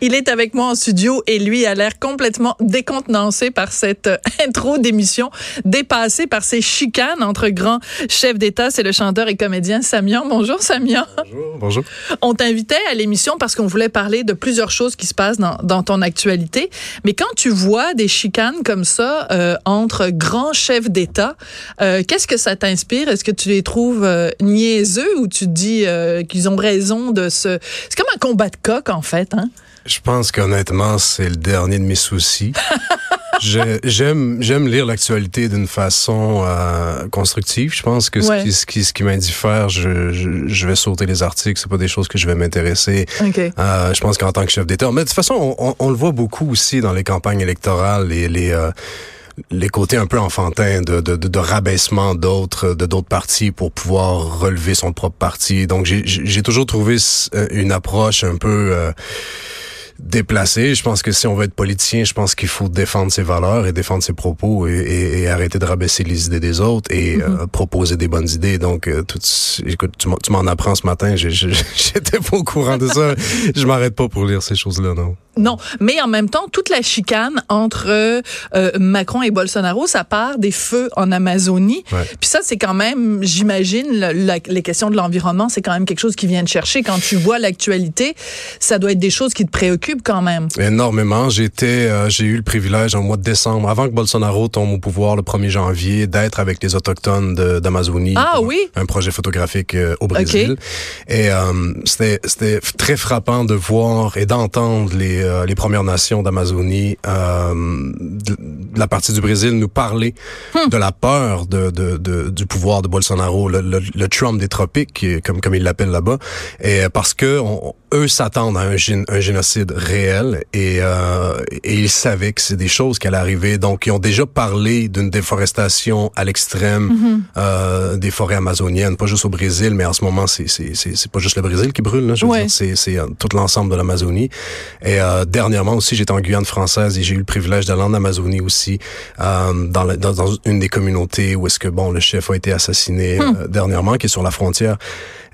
Il est avec moi en studio et lui a l'air complètement décontenancé par cette euh, intro d'émission, dépassé par ces chicanes entre grands chefs d'État. C'est le chanteur et comédien Samian. Bonjour Samian. Bonjour. Bonjour. On t'invitait à l'émission parce qu'on voulait parler de plusieurs choses qui se passent dans, dans ton actualité. Mais quand tu vois des chicanes comme ça euh, entre grands chefs d'État, euh, qu'est-ce que ça t'inspire? Est-ce que tu les trouves euh, niaiseux ou tu te dis euh, qu'ils ont raison de se... C'est comme un combat de coq en fait, hein? Je pense qu'honnêtement, c'est le dernier de mes soucis. J'aime j'aime lire l'actualité d'une façon euh, constructive. Je pense que ce qui, ce qui, ce qui m'indiffère, je, je, je vais sauter les articles. C'est pas des choses que je vais m'intéresser. OK. Euh, je pense qu'en tant que chef d'État, mais de toute façon, on, on- on le voit beaucoup aussi dans les campagnes électorales, les, les, euh, les côtés un peu enfantins de, de, de, de rabaissement d'autres de d'autres partis pour pouvoir relever son propre parti. Donc j'ai j'ai toujours trouvé euh, une approche un peu euh, déplacée. Je pense que si on veut être politicien, je pense qu'il faut défendre ses valeurs et défendre ses propos et, et- et arrêter de rabaisser les idées des autres et euh, proposer des bonnes idées. Donc, euh, tout, écoute, tu m'en- tu m'en apprends ce matin. J'étais pas au courant de ça. Je m'arrête pas pour lire ces choses-là, non. Non, mais en même temps, toute la chicane entre euh, Macron et Bolsonaro, ça part des feux en Amazonie. Ouais. Puis ça, c'est quand même, j'imagine, les questions de l'environnement, c'est quand même quelque chose qui vient de chercher. Quand tu vois l'actualité, ça doit être des choses qui te préoccupent quand même. Énormément. J'étais, euh, j'ai eu le privilège au mois de décembre, avant que Bolsonaro tombe au pouvoir le 1er janvier, d'être avec les autochtones d'Amazonie. Ah oui? Un projet photographique euh, au Brésil. Et euh, c'était, c'était très frappant de voir et d'entendre les, euh, les Premières Nations d'Amazonie, euh, de, de la partie du Brésil, nous parler de la peur de, de, de- du pouvoir de Bolsonaro, le, le, le Trump des tropiques, comme, comme ils l'appellent là-bas. Et euh, parce que on- eux s'attendent à un, gén- un génocide réel et, euh, et ils savaient que c'est des choses qui allaient arriver. Donc, ils ont déjà parlé d'une déforestation à l'extrême euh, des forêts amazoniennes, pas juste au Brésil, mais en ce moment, c'est pas juste le Brésil qui brûle. Là, je veux Ouais. dire, c'est tout l'ensemble de l'Amazonie. Et euh, dernièrement aussi, j'étais en Guyane française et j'ai eu le privilège d'aller en Amazonie aussi, euh, dans, la- dans, dans une des communautés où est-ce que bon le chef a été assassiné euh, dernièrement, qui est sur la frontière.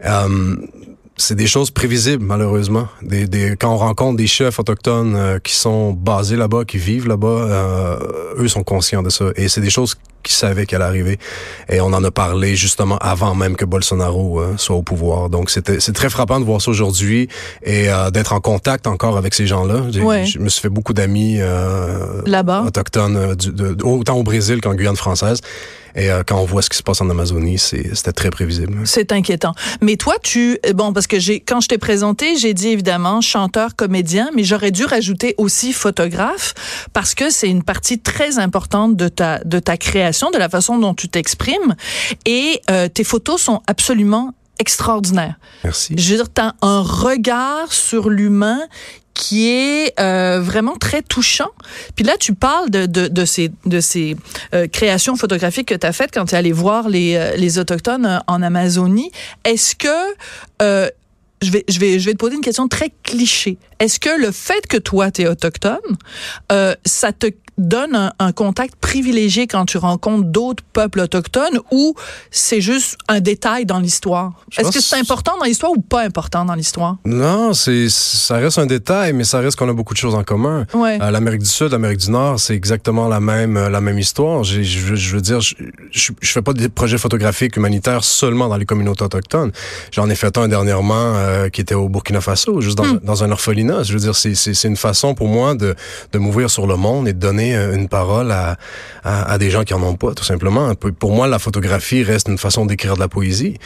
Euh, c'est des choses prévisibles, malheureusement. Des, des, quand on rencontre des chefs autochtones euh, qui sont basés là-bas, qui vivent là-bas, euh, eux sont conscients de ça. Et c'est des choses qu'ils savaient qu'elle arriver. Et on en a parlé justement avant même que Bolsonaro euh, soit au pouvoir. Donc c'était c'est très frappant de voir ça aujourd'hui et euh, d'être en contact encore avec ces gens-là. Ouais. Je me suis fait beaucoup d'amis euh, Là-bas. autochtones, euh, du- de- autant au Brésil qu'en Guyane française. Et euh, quand on voit ce qui se passe en Amazonie, c'était très prévisible. C'est inquiétant. Mais toi, tu bon parce que j'ai quand je t'ai présenté, j'ai dit évidemment chanteur, comédien, mais j'aurais dû rajouter aussi photographe parce que c'est une partie très importante de ta de ta création, de la façon dont tu t'exprimes et euh, tes photos sont absolument extraordinaires. Merci. Je veux dire, t'as un regard sur l'humain qui est euh, vraiment très touchant. Puis là, tu parles de, de, de ces, de ces euh, créations photographiques que tu as faites quand tu es allé voir les, euh, les Autochtones euh, en Amazonie. Est-ce que... Euh, je vais, je, vais, je vais te poser une question très cliché. Est-ce que le fait que toi, tu es autochtone, ça te donne un, un contact privilégié quand tu rencontres d'autres peuples autochtones ou c'est juste un détail dans l'histoire? Est-ce que c'est important dans l'histoire ou pas important dans l'histoire? Non, c'est ça reste un détail, mais ça reste qu'on a beaucoup de choses en commun. Ouais. Euh, L'Amérique du Sud, l'Amérique du Nord, c'est exactement la même euh, la même histoire. Je veux- je veux dire, je, je, fais pas des projets photographiques humanitaires seulement dans les communautés autochtones. J'en ai fait un dernièrement euh, qui était au Burkina Faso, juste dans, dans un orphelinat. Je veux dire, c'est une façon pour moi de de m'ouvrir sur le monde et de donner euh, une parole à, à à des gens qui en ont pas, tout simplement. Pour moi, la photographie reste une façon d'écrire de la poésie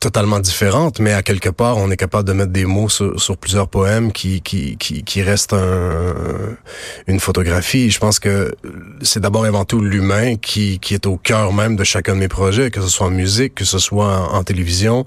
totalement différente, mais à quelque part, on est capable de mettre des mots sur, sur plusieurs poèmes qui, qui, qui, qui restent un, une photographie. Je pense que c'est d'abord et avant tout l'humain qui, qui est au cœur même de chacun de mes projets, que ce soit en musique, que ce soit en, en télévision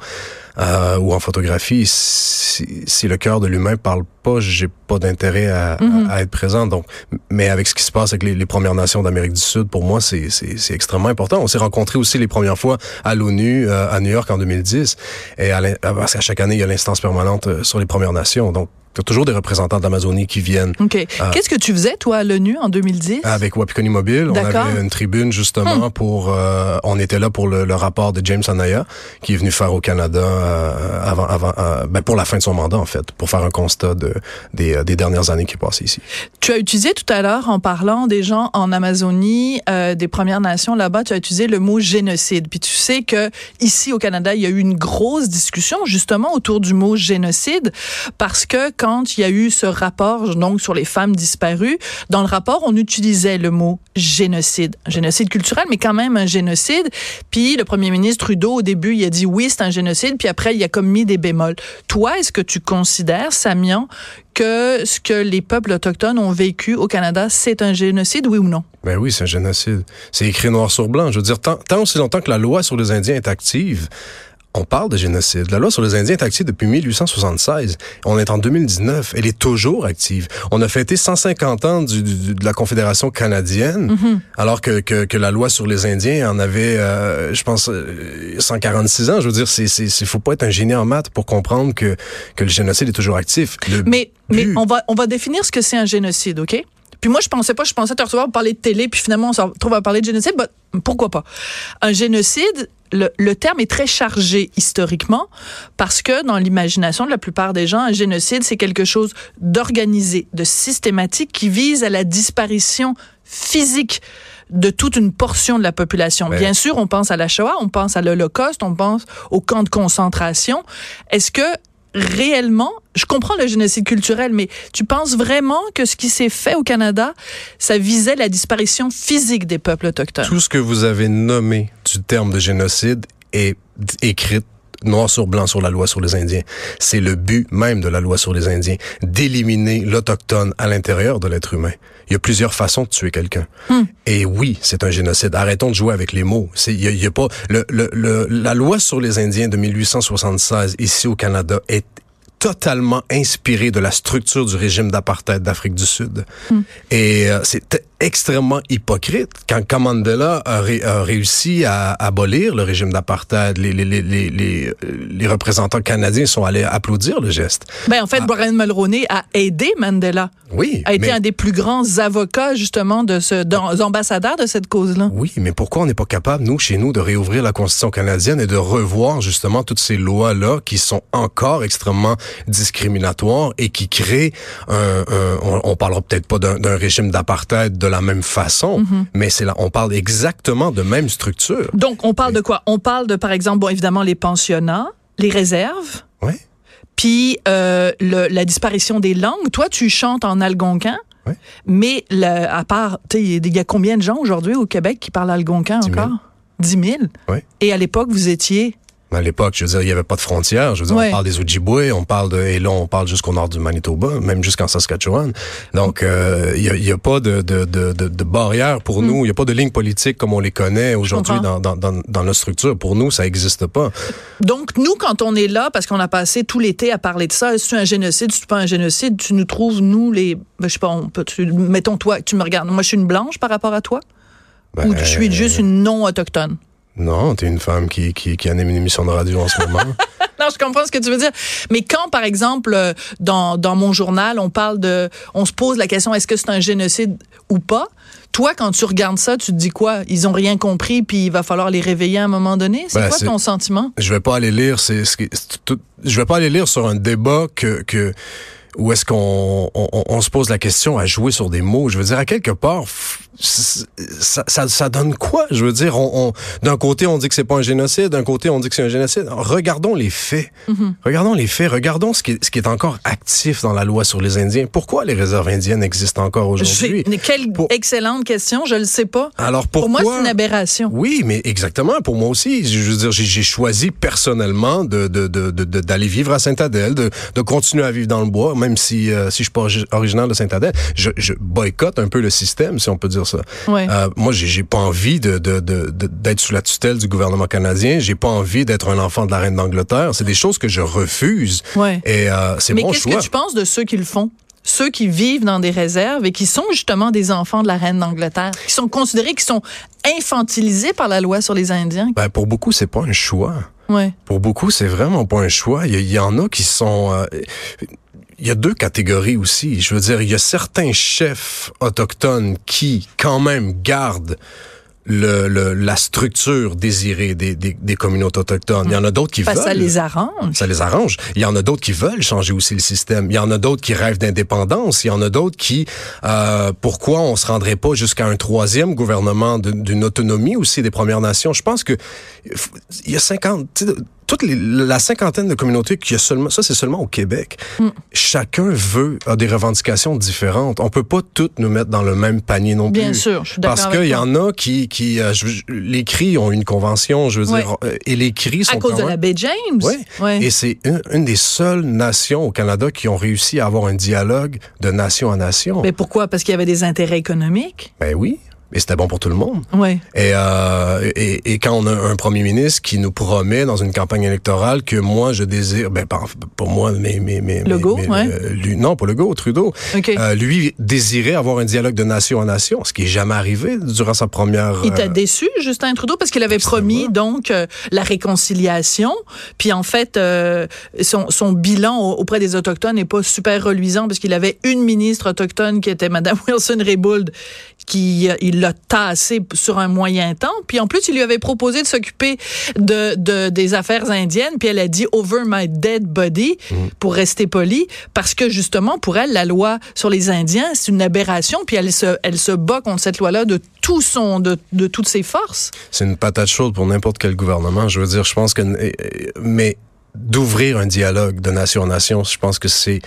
euh, ou en photographie. Si, si le cœur de l'humain parle pas, j'ai pas d'intérêt à, Mhm. à, à être présent. Donc, mais avec ce qui se passe avec les, les Premières Nations d'Amérique du Sud, pour moi, c'est c'est- c'est extrêmement important. On s'est rencontrés aussi les premières fois à l'ONU euh, à New York en 2010, et à parce qu'à chaque année il y a l'instance permanente euh, sur les Premières Nations. Donc T'as toujours des représentants de l'Amazonie qui viennent. OK. Qu'est-ce que tu faisais, toi, à l'ONU en 2010? Avec Wapikoni Mobile, on avait une tribune justement pour... Euh, on était là pour le, rapport de James Anaya, qui est venu faire au Canada euh, avant, avant euh, ben pour la fin de son mandat, en fait, pour faire un constat de, des, des dernières années qui est passé ici. Tu as utilisé tout à l'heure, en parlant des gens en Amazonie, des Premières Nations là-bas, tu as utilisé le mot génocide. Puis tu sais que ici au Canada, il y a eu une grosse discussion justement autour du mot génocide, parce que quand il y a eu ce rapport donc sur les femmes disparues, dans le rapport, on utilisait le mot génocide, génocide culturel, mais quand même un génocide. Puis le premier ministre Trudeau, au début, il a dit oui, c'est un génocide, puis après, il a comme mis des bémols. Toi, est-ce que tu considères, Samian, que ce que les peuples autochtones ont vécu au Canada, c'est un génocide, oui ou non? Ben oui, c'est un génocide. C'est écrit noir sur blanc. Je veux dire, tant, tant aussi longtemps que la loi sur les Indiens est active, on parle de génocide. La loi sur les Indiens est active depuis 1876. On est en 2019. Elle est toujours active. On a fêté 150 ans du, de la Confédération canadienne, mm-hmm. alors que, que, que, la loi sur les Indiens en avait, euh, je pense, 146 euh, ans. Je veux dire, c'est, faut pas être un génie en maths pour comprendre que, que le génocide est toujours actif. mais, mais on va, on va définir ce que c'est un génocide, OK? Puis moi, je pensais pas, je pensais te recevoir pour parler de télé, puis finalement, on se retrouve à parler de génocide. Bah, pourquoi pas? Un génocide, le, terme est très chargé historiquement parce que dans l'imagination de la plupart des gens, un génocide, c'est quelque chose d'organisé, de systématique qui vise à la disparition physique de toute une portion de la population. Bien sûr, on pense à la Shoah, on pense à l'Holocauste, on pense aux camps de concentration. Est-ce que réellement, je comprends le génocide culturel, mais tu penses vraiment que ce qui s'est fait au Canada, ça visait la disparition physique des peuples autochtones? Tout ce que vous avez nommé du terme de génocide est écrit noir sur blanc sur la loi sur les Indiens. C'est le but même de la loi sur les Indiens, d'éliminer l'autochtone à l'intérieur de l'être humain. Il y a plusieurs façons de tuer quelqu'un. Hmm. Et oui, c'est un génocide. Arrêtons de jouer avec les mots. Il y, y a, pas le, le, le, la loi sur les Indiens de 1876 ici au Canada est totalement inspirée de la structure du régime d'apartheid d'Afrique du Sud. Hmm. Et euh, c'était extrêmement hypocrite quand, Mandela a, réussi à, abolir le régime d'apartheid. Les, les, les, les, les représentants canadiens sont allés applaudir le geste. Ben, en fait, ah. Brian Mulroney a aidé Mandela. Oui. A été un des plus grands avocats, justement, de ce, ambassadeurs de cette cause-là. Oui, mais pourquoi on n'est pas capable, nous, chez nous, de réouvrir la Constitution canadienne et de revoir, justement, toutes ces lois-là qui sont encore extrêmement discriminatoires et qui créent un, on, on parlera peut-être pas d'un régime d'apartheid de la même façon, mhm. mais c'est là, on parle exactement de même structure. Donc, on parle de quoi? On parle de, par exemple, bon, évidemment, les pensionnats, les réserves. Oui. Puis euh, le, la disparition des langues. Toi, tu chantes en algonquin. Oui. Mais le, à part, il y a combien de gens aujourd'hui au Québec qui parlent algonquin encore? 10 000. Oui. Et à l'époque, vous étiez à l'époque, je veux dire, il n'y avait pas de frontières. Je veux dire, on parle des Ojibwe, on parle de, et là, on parle jusqu'au nord du Manitoba, même jusqu'en Saskatchewan. Donc, euh, il n'y a, a, pas de, de, de, de, barrière pour mm. nous. Il n'y a pas de ligne politique comme on les connaît aujourd'hui dans, dans, dans, dans, notre structure. Pour nous, ça n'existe pas. Donc, nous, quand on est là, parce qu'on a passé tout l'été à parler de ça, est-ce un génocide, est-ce pas un génocide, tu nous trouves, nous, les, ben, je sais pas, on peut, mettons toi, tu me regardes, moi, je suis une blanche par rapport à toi? Ben, Ou je suis juste une non-autochtone? Non, t'es une femme qui, qui, qui anime une émission de radio en ce moment. non, je comprends ce que tu veux dire. Mais quand, par exemple, euh, dans, dans mon journal, on parle de, on se pose la question, est-ce que c'est un génocide ou pas? Toi, quand tu regardes ça, tu te dis quoi? Ils ont rien compris, puis il va falloir les réveiller à un moment donné? C'est ben, quoi ton sentiment? Je vais pas aller lire, c'est, je vais pas aller lire sur un débat que, que, où est-ce qu'on on, on, se pose la question à jouer sur des mots? Je veux dire, à quelque part, ça, ça, ça, donne quoi? Je veux dire, on, on d'un côté, on dit que c'est pas un génocide, d'un côté, on dit que c'est un génocide. Regardons les faits. Mm-hmm. Regardons les faits. Regardons ce qui, est, ce qui est encore actif dans la loi sur les Indiens. Pourquoi les réserves indiennes existent encore aujourd'hui? Quelle excellente question. Je le sais pas. Alors pourquoi? Pour moi, c'est une aberration. Oui, mais exactement. Pour moi aussi. Je veux dire, j'ai choisi personnellement de, de, de, d'aller vivre à Saint-Adèle, de, de continuer à vivre dans le bois, même si, euh, si je suis pas originaire de Saint-Adèle. Je, je boycotte un peu le système, si on peut dire ça. Euh, moi, j'ai pas envie de d'être sous la tutelle du gouvernement canadien. J'ai pas envie d'être un enfant de la reine d'Angleterre. C'est des choses que je refuse. Et euh, c'est mon choix. Mais qu'est-ce que tu penses de ceux qui le font? ceux qui vivent dans des réserves et qui sont justement des enfants de la reine d'Angleterre, qui sont considérés, qui sont infantilisés par la loi sur les Indiens? Ben, pour beaucoup, c'est pas un choix. Ouais. Pour beaucoup, c'est vraiment pas un choix. Il y, en a qui sont... Euh, il y a deux catégories aussi. Je veux dire, il y a certains chefs autochtones qui, quand même, gardent le, le, la structure désirée des, des, des communautés autochtones. Il y en a d'autres qui veulent. Ça les arrange. Ça les arrange. Il y en a d'autres qui veulent changer aussi le système. Il y en a d'autres qui rêvent d'indépendance. Il y en a d'autres qui, euh, pourquoi on se rendrait pas jusqu'à un troisième gouvernement d'une autonomie aussi des Premières Nations? Je pense que il y a 50, toute la cinquantaine de communautés qui a seulement, ça c'est seulement au Québec. Mm. Chacun veut a des revendications différentes. On peut pas toutes nous mettre dans le même panier non plus. Bien sûr, je suis d'accord. Parce qu'il y en a qui, qui, euh, les cris ont une convention, je veux dire, euh, et les cris sont à cause de la baie James. Oui. Ouais. Et c'est une, une, des seules nations au Canada qui ont réussi à avoir un dialogue de nation à nation. Mais pourquoi? Parce qu'il y avait des intérêts économiques? Ben oui et c'était bon pour tout le monde. Ouais. Et, euh, et, et, quand on a un premier ministre qui nous promet dans une campagne électorale que moi je désire, ben pour moi, mais mais mais Legault, ouais. Euh, lui, non, pas Legault, Trudeau. Okay. Euh, lui désirait avoir un dialogue de nation à nation, ce qui est jamais arrivé durant sa première. Il t'a déçu, Justin Trudeau, parce qu'il avait promis donc euh, la réconciliation, puis en fait euh, son, son bilan auprès des autochtones n'est pas super reluisant parce qu'il avait une ministre autochtone qui était Madame Wilson Raybould qui il l'a tassé sur un moyen temps. Puis en plus, il lui avait proposé de s'occuper de, de, des affaires indiennes. Puis elle a dit over my dead body mhm. pour rester poli, parce que justement pour elle, la loi sur les Indiens c'est une aberration. Puis elle se, elle se bat contre cette loi-là de tout son, de, de toutes ses forces. C'est une patate chaude pour n'importe quel gouvernement. Je veux dire, je pense que, mais d'ouvrir un dialogue de nation en nation, je pense que c'est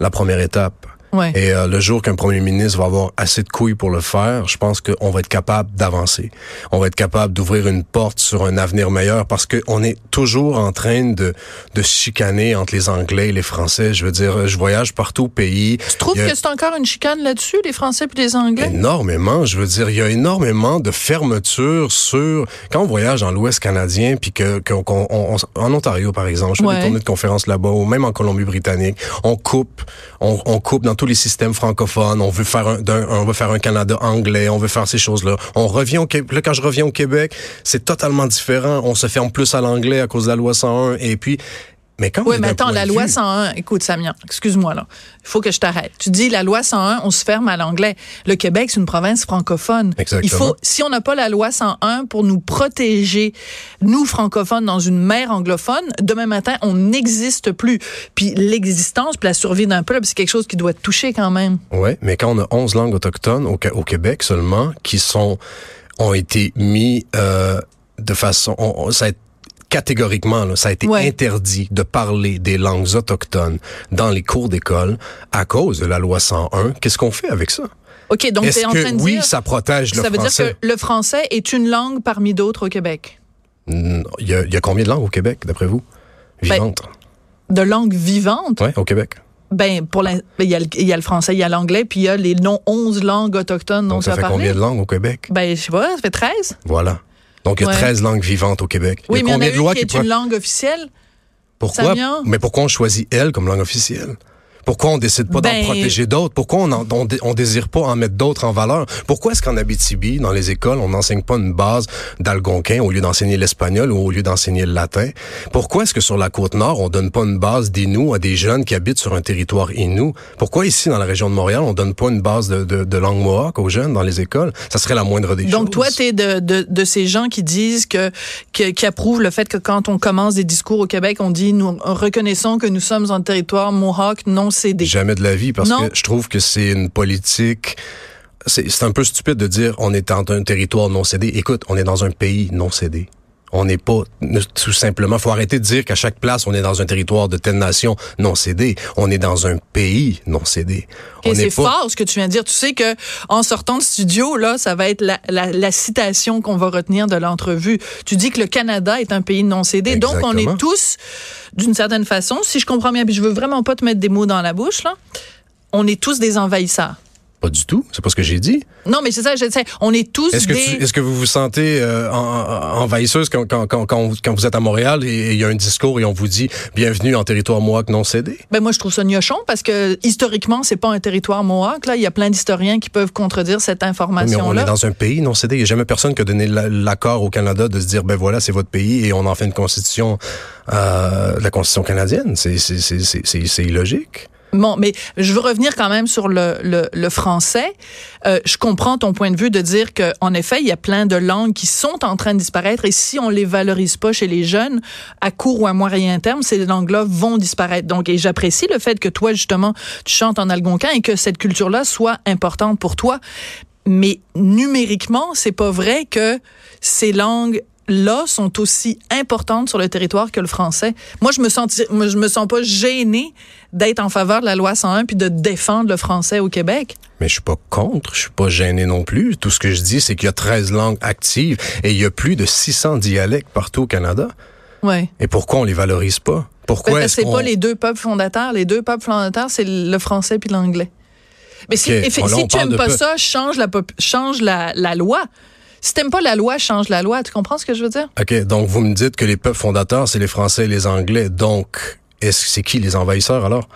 la première étape. Et euh, le jour qu'un premier ministre va avoir assez de couilles pour le faire, je pense qu'on va être capable d'avancer. On va être capable d'ouvrir une porte sur un avenir meilleur parce qu'on est toujours en train de, de chicaner entre les Anglais et les Français. Je veux dire, je voyage partout au pays. Tu trouves que c'est encore une chicane là-dessus, les Français et les Anglais? Énormément. Je veux dire, il y a énormément de fermeture sur... Quand on voyage dans l'Ouest canadien, puis que, en Ontario, par exemple, je fais des tournées de conférences là-bas, ou même en Colombie-Britannique, on coupe, on, on coupe dans tous les systèmes francophones. On veut faire un, on veut faire un Canada anglais. On veut faire ces choses-là. On revient au Québec. Là, quand je reviens au Québec, c'est totalement différent. On se ferme plus à l'anglais à cause de la loi 101. Et puis, mais quand oui, mais attends, la loi 101, écoute, Samia, excuse-moi là, il faut que je t'arrête. Tu dis la loi 101, on se ferme à l'anglais. Le Québec, c'est une province francophone. Exactement. Il faut, si on n'a pas la loi 101 pour nous protéger, nous francophones, dans une mer anglophone, demain matin, on n'existe plus. Puis l'existence, puis la survie d'un peuple, c'est quelque chose qui doit être touché quand même. Oui, mais quand on a 11 langues autochtones au, au Québec seulement, qui sont ont été mis euh, de façon, on, ça a été catégoriquement, ça a été interdit de parler des langues autochtones dans les cours d'école à cause de la loi 101. Qu'est-ce qu'on fait avec ça? OK, donc tu es en train de oui, dire... ça protège le français. Ça veut dire que le français est une langue parmi d'autres au Québec? Il y, a, il y a combien de langues au Québec, d'après vous? Ben, Vivantes. de langues vivantes? Oui, au Québec. Ben, pour il y, a le, il y a le français, il y a l'anglais, puis il y a les non 11 langues autochtones dont Donc, ça fait combien de langues au Québec? Ben, je sais pas, ça fait 13. Voilà. Donc, il y a 13 langues vivantes au Québec. Oui, il y a mais combien il y en a une qui est une langue officielle? Pourquoi? Mais pourquoi on choisit elle comme langue officielle? Pourquoi on décide pas ben... d'en protéger d'autres? Pourquoi on, en, on, on, désire pas en mettre d'autres en valeur? Pourquoi est-ce qu'en Abitibi, dans les écoles, on n'enseigne pas une base d'algonquin au lieu d'enseigner l'espagnol ou au lieu d'enseigner le latin? Pourquoi est-ce que sur la côte nord, on donne pas une base d'inou à des jeunes qui habitent sur un territoire inou? Pourquoi ici, dans la région de Montréal, on donne pas une base de, de, de langue mohawk aux jeunes dans les écoles? Ça serait la moindre des Donc, choses. Donc toi, tu es de, de, de, ces gens qui disent que, que, qui approuvent le fait que quand on commence des discours au Québec, on dit nous reconnaissons que nous sommes en territoire mohawk non Jamais de la vie parce que je trouve que c'est une politique c'est un peu stupide de dire on est dans un territoire non cédé. Écoute, on est dans un pays non cédé. On n'est pas tout simplement. Faut arrêter de dire qu'à chaque place on est dans un territoire de telle nation non cédé. On est dans un pays non cédé. Et c'est pas... fort ce que tu viens de dire. Tu sais que en sortant de studio là, ça va être la, la, la citation qu'on va retenir de l'entrevue. Tu dis que le Canada est un pays non cédé. Exactement. Donc on est tous d'une certaine façon, si je comprends bien, puis je veux vraiment pas te mettre des mots dans la bouche là, on est tous des envahisseurs. Pas du tout. C'est pas ce que j'ai dit. Non, mais c'est ça, je. On est tous est-ce que des... est-ce que vous vous sentez euh, en, en, envahisseuse quand, quand, quand, quand, vous êtes à Montréal et il y a un discours et on vous dit bienvenue en territoire mohawk non cédé? Ben moi, je trouve ça gnochon parce que historiquement, c'est pas un territoire mohawk. Là, il y a plein d'historiens qui peuvent contredire cette information-là. Mais on est dans un pays non cédé. Il n'y a jamais personne qui a donné l'accord au Canada de se dire ben voilà, c'est votre pays et on en fait une constitution, euh, la constitution canadienne. C'est illogique. Bon, mais je veux revenir quand même sur le, le, le français. Euh, je comprends ton point de vue de dire que, en effet, il y a plein de langues qui sont en train de disparaître et si on les valorise pas chez les jeunes, à court ou à moyen terme, ces langues-là vont disparaître. Donc, et j'apprécie le fait que toi, justement, tu chantes en algonquin et que cette culture-là soit importante pour toi. Mais numériquement, c'est pas vrai que ces langues là sont aussi importantes sur le territoire que le français. Moi, je me sens, je me sens pas gênée d'être en faveur de la loi 101 puis de défendre le français au Québec. Mais je suis pas contre, je suis pas gêné non plus. Tout ce que je dis, c'est qu'il y a 13 langues actives et il y a plus de 600 dialectes partout au Canada. Ouais. Et pourquoi on les valorise pas? Pourquoi est-ce c'est qu'on... pas les deux peuples fondateurs. Les deux peuples fondateurs, c'est le français puis l'anglais. Mais si, Bon, là, tu parle aimes de pas peu- ça, change la pop- change la, la loi. Si t'aimes pas la loi, change la loi. Tu comprends ce que je veux dire? OK, donc vous me dites que les peuples fondateurs, c'est les Français et les Anglais. Donc, est-ce que c'est qui les envahisseurs alors?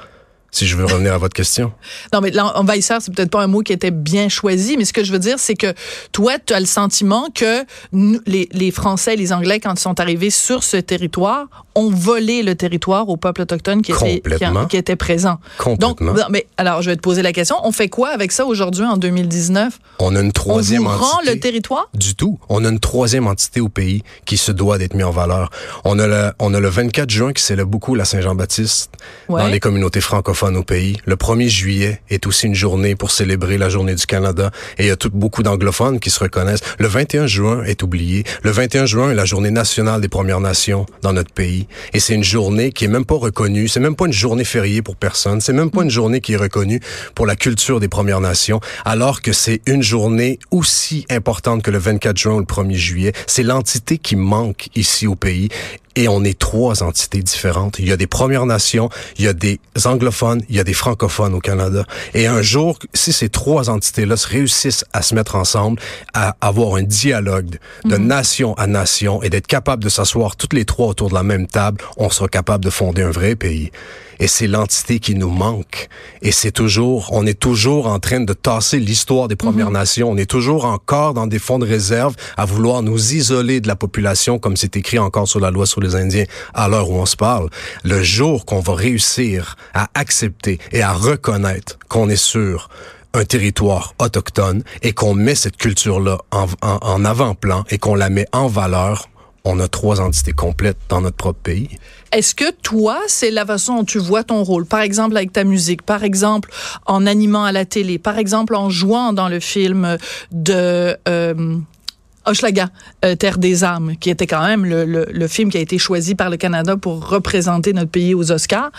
Si je veux revenir à votre question. Non, mais l'envahisseur, c'est peut-être pas un mot qui était bien choisi, mais ce que je veux dire, c'est que toi, tu as le sentiment que nous, les, les Français et les Anglais, quand ils sont arrivés sur ce territoire, ont volé le territoire aux peuples autochtones qui étaient, qui. Donc, Complètement. non, mais alors, je vais te poser la question. On fait quoi avec ça aujourd'hui, en 2019? On a une On troisième vous rend entité. le territoire? Du tout. On a une troisième entité au pays qui se doit d'être mise en valeur. On a le, on a le 24 juin qui célèbre beaucoup la Saint-Jean-Baptiste Ouais. dans les communautés francophones au pays. Le 1er juillet est aussi une journée pour célébrer la journée du Canada et il y a tout, beaucoup d'anglophones qui se reconnaissent. Le 21 juin est oublié. Le 21 juin est la journée nationale des Premières Nations dans notre pays et c'est une journée qui est même pas reconnue. C'est même pas une journée fériée pour personne. C'est même pas une journée qui est reconnue pour la culture des Premières Nations alors que c'est une journée aussi importante que le 24 juin ou le 1er juillet. C'est l'entité qui manque ici au pays. Et on est trois entités différentes. Il y a des Premières Nations, il y a des anglophones, il y a des francophones au Canada. Et un jour, si ces trois entités-là se réussissent à se mettre ensemble, à avoir un dialogue de nation à nation et d'être capable de s'asseoir toutes les trois autour de la même table, on sera capable de fonder un vrai pays. Et c'est l'entité qui nous manque. Et c'est toujours, on est toujours en train de tasser l'histoire des Premières Nations. On est toujours encore dans des fonds de réserve à vouloir nous isoler de la population, comme c'est écrit encore sur la loi sur les Indiens à l'heure où on se parle. Le jour qu'on va réussir à accepter et à reconnaître qu'on est sur un territoire autochtone et qu'on met cette culture-là en, en- en avant-plan et qu'on la met en valeur, on a trois entités complètes dans notre propre pays. Est-ce que toi, c'est la façon dont tu vois ton rôle? Par exemple, avec ta musique, par exemple, en animant à la télé, par exemple, en jouant dans le film de euh, Hochelaga, euh, Terre des âmes, qui était quand même le, le, le film qui a été choisi par le Canada pour représenter notre pays aux Oscars.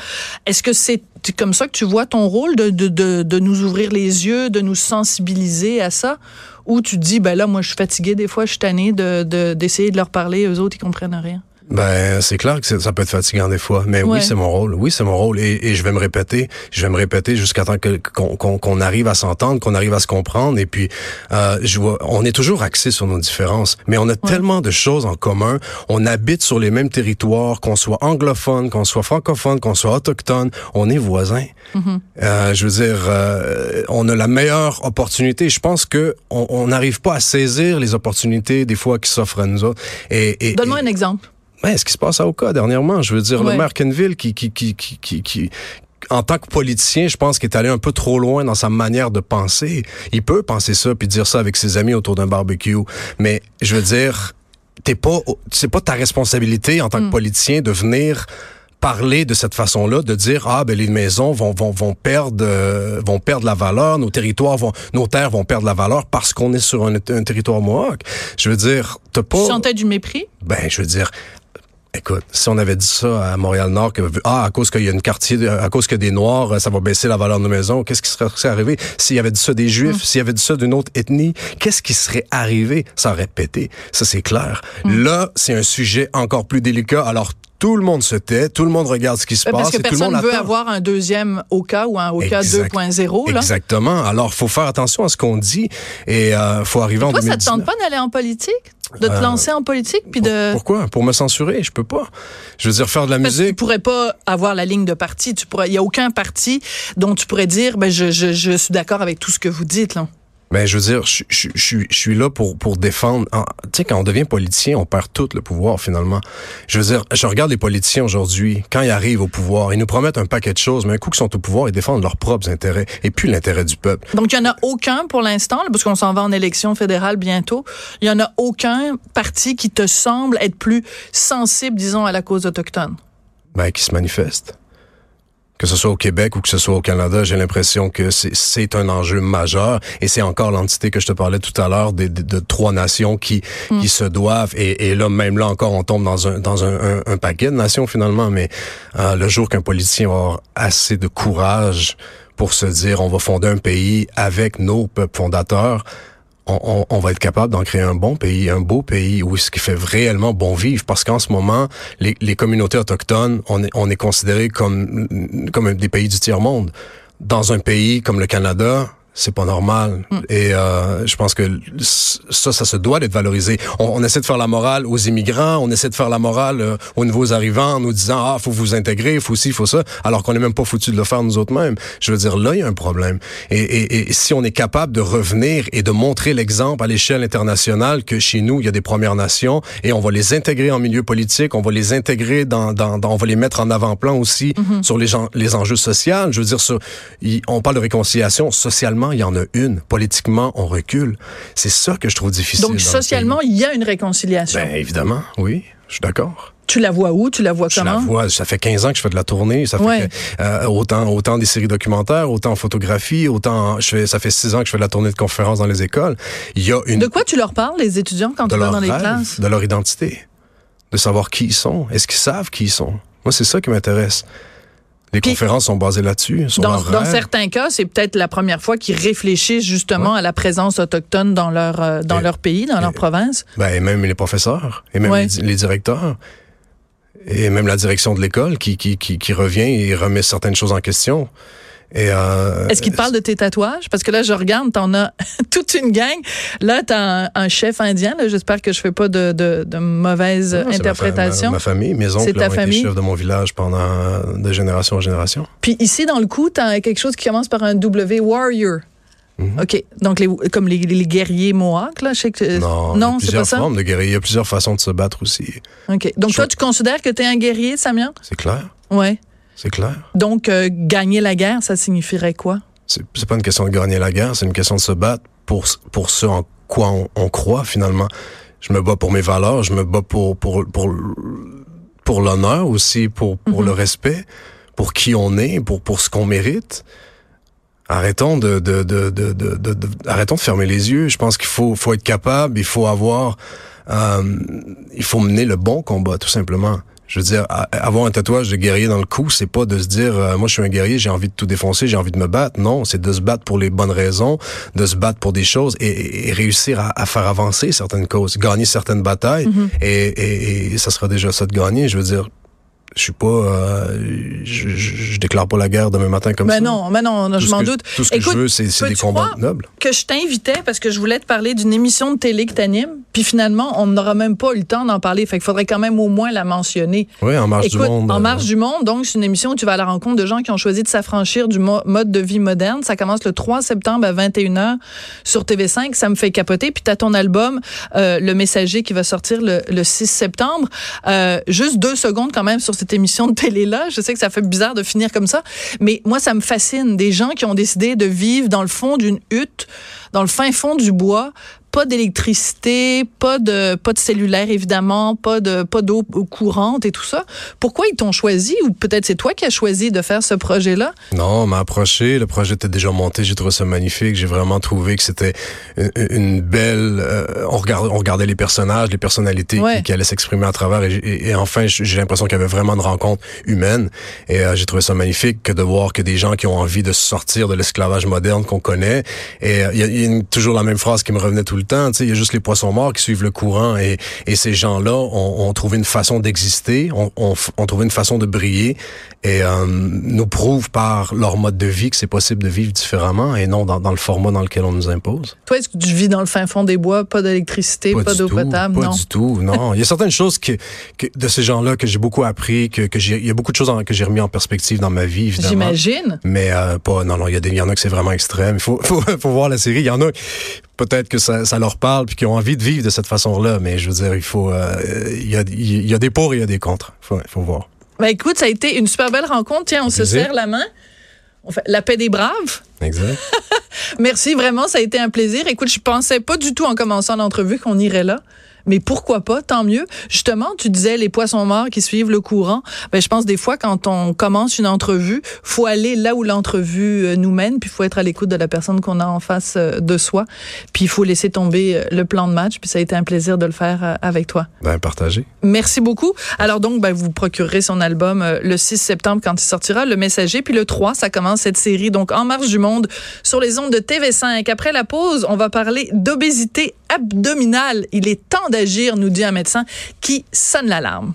Est-ce que c'est comme ça que tu vois ton rôle de, de, de, de nous ouvrir les yeux, de nous sensibiliser à ça? Ou tu te dis, ben là, moi, je suis fatiguée des fois, je suis tannée de, de, d'essayer de leur parler, eux autres, ils comprennent rien? Ben, c'est clair que ça peut être fatigant des fois, mais Ouais. oui, c'est mon rôle. Oui, c'est mon rôle, et, et je vais me répéter, je vais me répéter jusqu'à temps qu'on arrive à s'entendre, qu'on arrive à se comprendre. Et puis, euh, je vois, on est toujours axé sur nos différences, mais on a tellement de choses en commun. On habite sur les mêmes territoires, qu'on soit anglophone, qu'on soit francophone, qu'on soit autochtone, on est voisins. Euh, je veux dire, euh, on a la meilleure opportunité. Je pense que on on n'arrive pas à saisir les opportunités des fois qui s'offrent à nous autres. Et, et- Donne-moi et- un exemple. Ouais, ce qui se passe à Oka dernièrement, je veux dire, Ouais. le maire Kenville qui, qui, qui, qui, qui, qui- en tant que politicien, je pense qu'il est allé un peu trop loin dans sa manière de penser. Il peut penser ça puis dire ça avec ses amis autour d'un barbecue, mais je veux dire, t'es pas, c'est pas ta responsabilité en tant que politicien de venir parler de cette façon-là, de dire ah ben les maisons vont vont vont perdre euh, vont perdre la valeur, nos territoires vont nos terres vont perdre la valeur parce qu'on est sur un, un territoire mohawk. Je veux dire, t'as pas Tu sentais du mépris? ben, je veux dire, écoute, si on avait dit ça à Montréal-Nord, que, ah, à cause qu'il y a une quartier, à cause a des Noirs, ça va baisser la valeur de nos maisons, qu'est-ce qui serait, arrivé? S'il y avait dit ça des Juifs, s'il y avait dit ça d'une autre ethnie, qu'est-ce qui serait arrivé? Ça aurait pété. Ça, c'est clair. Là, c'est un sujet encore plus délicat. Alors, tout le monde se tait, tout le monde regarde ce qui se Euh, passe. Parce que personne ne veut attend. avoir un deuxième OCA ou un Exact. 2.0. là. Exactement. Alors, faut faire attention à ce qu'on dit et euh, faut arriver en Toi, ça te 2019. tente pas d'aller en politique? De te Euh, lancer en politique? Puis de... Pourquoi? Pour me censurer? Je peux pas. Je veux dire, faire de la Parce que tu musique. pourrais pas avoir la ligne de parti. Tu pourrais, il y a aucun parti dont tu pourrais dire, ben, je, je, je suis d'accord avec tout ce que vous dites, là. Ben, je veux dire, je, je, je, je suis là pour pour défendre. Tu sais, quand on devient politicien, on perd tout le pouvoir finalement. Je veux dire, je regarde les politiciens aujourd'hui, quand ils arrivent au pouvoir, ils nous promettent un paquet de choses, mais un coup qu'ils sont au pouvoir, ils défendent leurs propres intérêts et puis l'intérêt du peuple. Donc, il y en a aucun pour l'instant, parce qu'on s'en va en élection fédérale bientôt. Il y en a aucun parti qui te semble être plus sensible, disons, à la cause autochtone. Ben, qui se manifeste que ce soit au Québec ou que ce soit au Canada, j'ai l'impression que c'est un enjeu majeur. Et c'est encore l'entité que je te parlais tout à l'heure de, de, de, trois nations qui mm. qui se doivent. Et, et, là même là encore on tombe dans un dans un, un, paquet de nations finalement, mais euh, le jour qu'un politicien va avoir assez de courage pour se dire on va fonder un pays avec nos peuples fondateurs, on, on, va être capable d'en créer un bon pays, un beau pays où ce qui fait réellement bon vivre. Parce qu'en ce moment, les, les, communautés autochtones, on est, on est considéré comme, comme des pays du tiers-monde. Dans un pays comme le Canada, c'est pas normal. Mm. Et euh, je pense que ça, ça se doit d'être valorisé. On, on, essaie de faire la morale aux immigrants, on essaie de faire la morale euh, aux nouveaux arrivants en nous disant ah faut vous intégrer, faut ci, faut ça, alors qu'on n'est même pas foutu de le faire nous autres mêmes. Je veux dire là il y a un problème. Et, et, et, si on est capable de revenir et de montrer l'exemple à l'échelle internationale que chez nous il y a des Premières Nations et on va les intégrer en milieu politique, on va les intégrer dans, dans, dans on va les mettre en avant-plan aussi mm-hmm. sur les, les enjeux sociaux. Je veux dire ça, on parle de réconciliation socialement il y en a une. Politiquement, on recule. C'est ça que je trouve difficile. Donc, socialement, il y a une réconciliation. Ben, évidemment, oui. Je suis d'accord. Tu la vois où? Tu la vois comment? Je la vois. Ça fait 15 ans que je fais de la tournée. Ça fait euh, autant, autant des séries documentaires, autant en photographie, autant, je fais, ça fait 6 ans que je fais de la tournée de conférences dans les écoles. Il y a une. De quoi tu leur parles, les étudiants, quand tu vas dans les classes? De leur identité. De savoir qui ils sont. Est-ce qu'ils savent qui ils sont? Moi, c'est ça qui m'intéresse. Les conférences sont basées là-dessus. Dans, dans, certains cas, c'est peut-être la première fois qu'ils réfléchissent justement à la présence autochtone dans leur euh, dans leur pays, dans leur province. Ben, et même les professeurs, et même les, directeurs, et même la direction de l'école qui, qui, qui, qui revient et remet certaines choses en question. Euh, Est-ce qu'il te parle de tes tatouages? Parce que là, je regarde, t'en as toute une gang. Là, t'as un, un chef indien. J'espère que je fais pas de, de, de mauvaise interprétation. Ma, famille, mes oncles ta ont famille? été chefs de mon village pendant de génération en génération. Puis ici, dans le coup, t'as quelque chose qui commence par un W, Warrior. Mhm. OK. Donc, les, comme les, les, guerriers Mohawks, là, je sais que... Non, non c'est pas ça? formes de guerriers. Il y a plusieurs façons de se battre aussi. OK. Donc, toi, tu considères que tu es un guerrier, Samia? C'est clair. Ouais. C'est clair. Donc, euh, gagner la guerre, ça signifierait quoi? C'est pas une question de gagner la guerre, c'est une question de se battre pour, pour ce en quoi on, croit, finalement. Je me bats pour mes valeurs, je me bats pour, pour, pour, pour l'honneur aussi, pour, pour mhm. le respect, pour qui on est, pour, pour ce qu'on mérite. Arrêtons de, de, de, de, de, arrêtons de fermer les yeux. Je pense qu'il faut, faut être capable, il faut avoir, euh, il faut mener le bon combat, tout simplement. Je veux dire, avoir un tatouage de guerrier dans le cou, c'est pas de se dire, euh, moi je suis un guerrier, j'ai envie de tout défoncer, j'ai envie de me battre. Non, c'est de se battre pour les bonnes raisons, de se battre pour des choses et, réussir à, faire avancer certaines causes, gagner certaines batailles. Mm-hmm. et, et, ça sera déjà ça de gagner. Je veux dire, je suis pas, euh, je, je, déclare pas la guerre demain matin comme ben ça. Non, mais non, je m'en doute. Tout ce que je veux, c'est des combats nobles. Que je t'invitais parce que je voulais te parler d'une émission de télé que t'animes, puis finalement, on n'aura même pas eu le temps d'en parler. Fait qu'il faudrait quand même au moins la mentionner. Oui, en marche du monde. En euh, marche du monde, donc c'est une émission où tu vas à la rencontre de gens qui ont choisi de s'affranchir du mode de vie moderne. Ça commence le 3 septembre à 21h sur TV5. Ça me fait capoter. Puis t'as ton album, euh, Le Messager, qui va sortir le, le 6 septembre. Juste deux secondes quand même sur cette émission de télé-là. Je sais que ça fait bizarre de finir comme ça, mais moi, ça me fascine. Des gens qui ont décidé de vivre dans le fond d'une hutte, dans le fin fond du bois, pas d'électricité, pas de pas de cellulaire évidemment, pas de pas d'eau courante et tout ça. Pourquoi ils t'ont choisi ou peut-être c'est toi qui as choisi de faire ce projet-là? Non, on m'a approché, le projet était déjà monté, j'ai trouvé ça magnifique, j'ai vraiment trouvé que c'était une, belle euh, on regardait on regardait les personnages, les personnalités qui, allaient s'exprimer à travers et, enfin j'ai l'impression qu'il y avait vraiment une rencontre humaine et euh, j'ai trouvé ça magnifique que de voir que des gens qui ont envie de sortir de l'esclavage moderne qu'on connaît et euh, il y, a, y a toujours la même phrase qui me revenait tout le. Il y a juste les poissons morts qui suivent le courant et, ces gens-là ont, trouvé une façon d'exister, ont, trouvé une façon de briller et euh, nous prouvent par leur mode de vie que c'est possible de vivre différemment et non dans, dans, le format dans lequel on nous impose. Toi, est-ce que tu vis dans le fin fond des bois, pas d'électricité, pas, d'eau potable? Pas du tout, non. il y a certaines choses que, que de ces gens-là que j'ai beaucoup appris, que, que il y a beaucoup de choses que j'ai remis en perspective dans ma vie, évidemment. J'imagine. Mais euh, pas, non, non, il y, a des, il y en a que c'est vraiment extrême. Il faut, faut, faut voir la série. Il y en a peut-être que ça, ça, leur parle puis qui ont envie de vivre de cette façon-là. Mais je veux dire, il faut, euh, il, y a, il y a des pour et il y a des contre. Il faut, faut voir. Ben écoute, ça a été une super belle rencontre. Tiens, on se serre la main. On fait la paix des braves. Exact. Merci vraiment, ça a été un plaisir. Écoute, je pensais pas du tout en commençant l'entrevue qu'on irait là mais pourquoi pas, tant mieux. Justement, tu disais les poissons morts qui suivent le courant. Ben, je pense des fois quand on commence une entrevue, faut aller là où l'entrevue euh, nous mène, puis faut être à l'écoute de la personne qu'on a en face euh, de soi, puis il faut laisser tomber euh, le plan de match. Puis ça a été un plaisir de le faire avec toi. Ben partagé. Merci beaucoup. Alors donc, ben, vous procurerez son album le 6 septembre quand il sortira, Le Messager, puis le 3, ça commence cette série donc En marche du monde sur les ondes de TV5. Après la pause, on va parler d'obésité abdominale. Il est temps d'agir, nous dit un médecin qui sonne l'alarme.